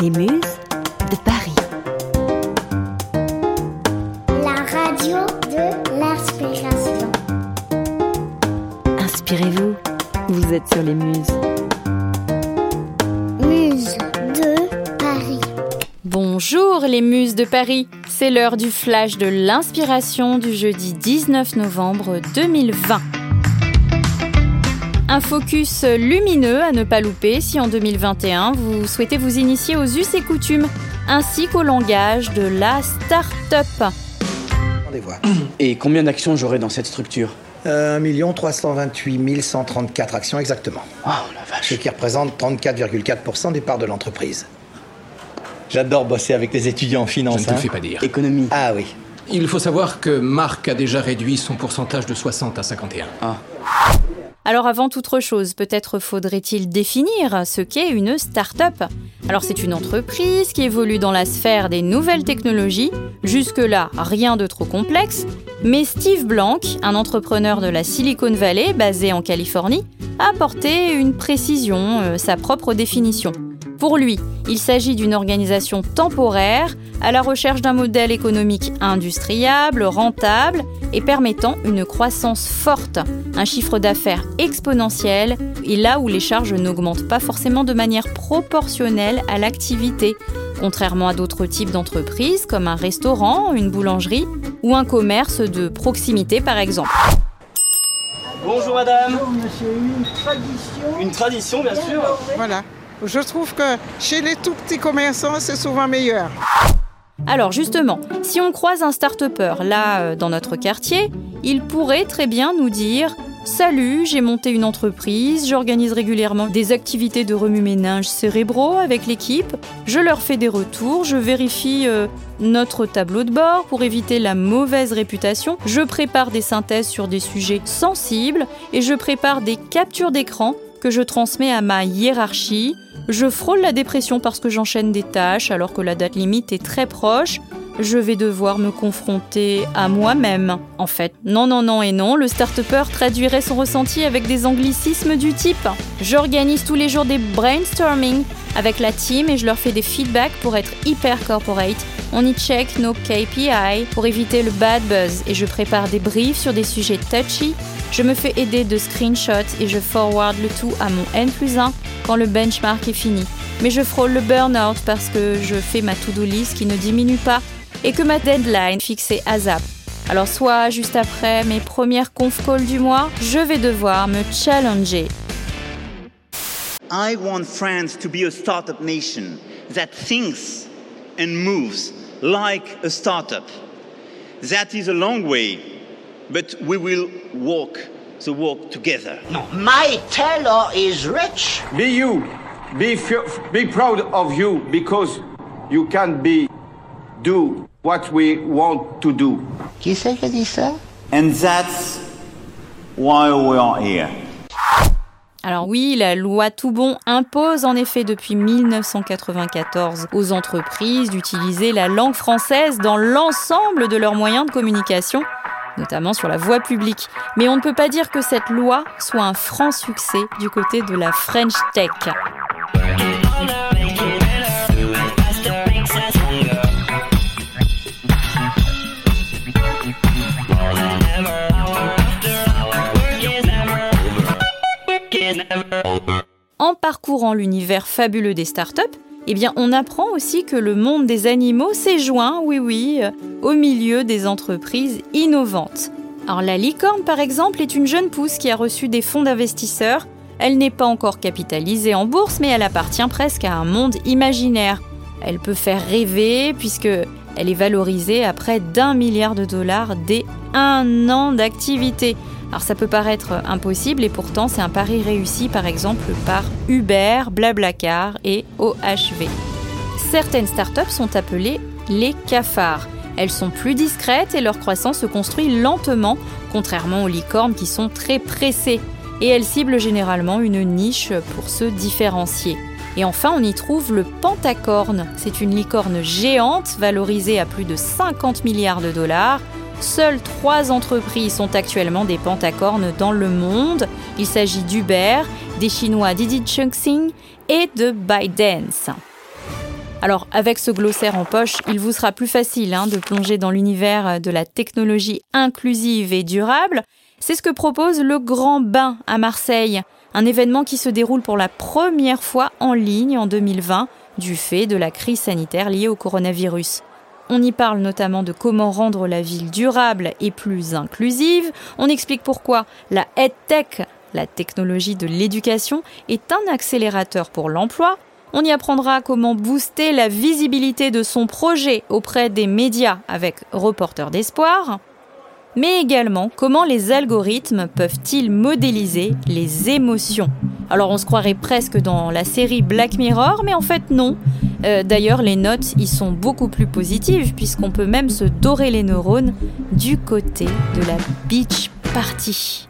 Les Muses de Paris. La radio de l'inspiration. Inspirez-vous, vous êtes sur les Muses. Muse de Paris. Bonjour les muses de Paris, c'est l'heure du flash de l'inspiration du jeudi 19 novembre 2020. Un focus lumineux à ne pas louper si en 2021 vous souhaitez vous initier aux us et coutumes ainsi qu'au langage de la start-up. Et combien d'actions j'aurai dans cette structure Euh, 1 328 134 actions exactement. Oh la Ce vache. qui représente 34,4% des parts de l'entreprise. J'adore bosser avec des étudiants en Je finance. ne te hein. fais pas dire. Économie. Ah oui. Il faut savoir que Marc a déjà réduit son pourcentage de 60 à 51. Alors avant toute chose, peut-être faudrait-il définir ce qu'est une start-up. Alors c'est une entreprise qui évolue dans la sphère des nouvelles technologies. Jusque-là, rien de trop complexe. Mais Steve Blank, un entrepreneur de la Silicon Valley basé en Californie, a apporté une précision, euh, sa propre définition. Pour lui, il s'agit d'une organisation temporaire à la recherche d'un modèle économique industriable, rentable et permettant une croissance forte, un chiffre d'affaires exponentiel et là où les charges n'augmentent pas forcément de manière proportionnelle à l'activité, contrairement à d'autres types d'entreprises comme un restaurant, une boulangerie ou un commerce de proximité par exemple. Bonjour madame. monsieur, une tradition. Une tradition bien sûr. Voilà. Je trouve que chez les tout petits commerçants, c'est souvent meilleur. Alors justement, si on croise un start-upper là euh, dans notre quartier, il pourrait très bien nous dire Salut, j'ai monté une entreprise, j'organise régulièrement des activités de remue-ménage cérébraux avec l'équipe, je leur fais des retours, je vérifie euh, notre tableau de bord pour éviter la mauvaise réputation, je prépare des synthèses sur des sujets sensibles et je prépare des captures d'écran que je transmets à ma hiérarchie. Je frôle la dépression parce que j'enchaîne des tâches alors que la date limite est très proche. Je vais devoir me confronter à moi-même. En fait, non, non, non et non, le start-upper traduirait son ressenti avec des anglicismes du type J'organise tous les jours des brainstorming avec la team et je leur fais des feedbacks pour être hyper corporate. On y check nos KPI pour éviter le bad buzz et je prépare des briefs sur des sujets touchy. Je me fais aider de screenshots et je forward le tout à mon N plus 1 quand le benchmark est fini. Mais je frôle le burn-out parce que je fais ma to-do list qui ne diminue pas et que ma deadline fixée à zap. Alors soit juste après mes premières conf calls du mois, je vais devoir me challenger. I want France to be a startup nation that thinks and moves like a startup. That is a long way, but we will walk the walk together. My tailor is rich. Be you. Be, f- be proud of you because you can be do what we want to do. Qui c'est qui a dit ça? And that's why we are here. Alors oui, la loi Toubon impose en effet depuis 1994 aux entreprises d'utiliser la langue française dans l'ensemble de leurs moyens de communication, notamment sur la voie publique. Mais on ne peut pas dire que cette loi soit un franc succès du côté de la French Tech. En parcourant l'univers fabuleux des startups, eh bien, on apprend aussi que le monde des animaux s'est joint, oui oui, euh, au milieu des entreprises innovantes. Alors la licorne, par exemple, est une jeune pousse qui a reçu des fonds d'investisseurs. Elle n'est pas encore capitalisée en bourse, mais elle appartient presque à un monde imaginaire. Elle peut faire rêver puisque elle est valorisée à près d'un milliard de dollars dès un an d'activité. Alors ça peut paraître impossible et pourtant c'est un pari réussi par exemple par Uber, Blablacar et OHV. Certaines startups sont appelées les cafards. Elles sont plus discrètes et leur croissance se construit lentement, contrairement aux licornes qui sont très pressées. Et elles ciblent généralement une niche pour se différencier. Et enfin, on y trouve le pentacorne. C'est une licorne géante valorisée à plus de 50 milliards de dollars. Seules trois entreprises sont actuellement des pentacornes dans le monde. Il s'agit d'Uber, des Chinois Didi Chuxing et de ByteDance. Alors avec ce glossaire en poche, il vous sera plus facile hein, de plonger dans l'univers de la technologie inclusive et durable. C'est ce que propose le Grand Bain à Marseille, un événement qui se déroule pour la première fois en ligne en 2020 du fait de la crise sanitaire liée au coronavirus. On y parle notamment de comment rendre la ville durable et plus inclusive. On explique pourquoi la EdTech, la technologie de l'éducation, est un accélérateur pour l'emploi. On y apprendra comment booster la visibilité de son projet auprès des médias avec Reporter d'espoir mais également comment les algorithmes peuvent-ils modéliser les émotions. Alors on se croirait presque dans la série Black Mirror, mais en fait non. Euh, d'ailleurs les notes y sont beaucoup plus positives puisqu'on peut même se dorer les neurones du côté de la beach party.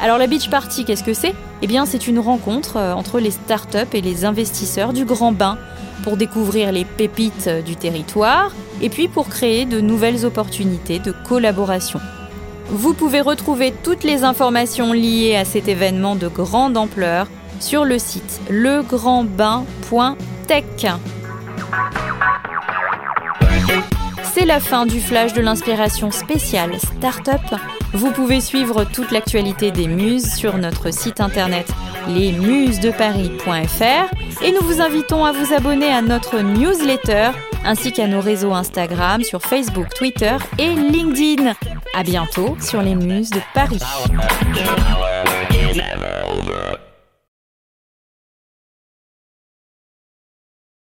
Alors la beach party, qu'est-ce que c'est? Eh bien c'est une rencontre euh, entre les startups et les investisseurs du Grand Bain pour découvrir les pépites du territoire et puis pour créer de nouvelles opportunités de collaboration. Vous pouvez retrouver toutes les informations liées à cet événement de grande ampleur sur le site legrandbain.tech. C'est la fin du flash de l'inspiration spéciale Startup. Vous pouvez suivre toute l'actualité des muses sur notre site internet lesmusesdeparis.fr et nous vous invitons à vous abonner à notre newsletter ainsi qu'à nos réseaux Instagram, sur Facebook, Twitter et LinkedIn. À bientôt sur les Muses de Paris.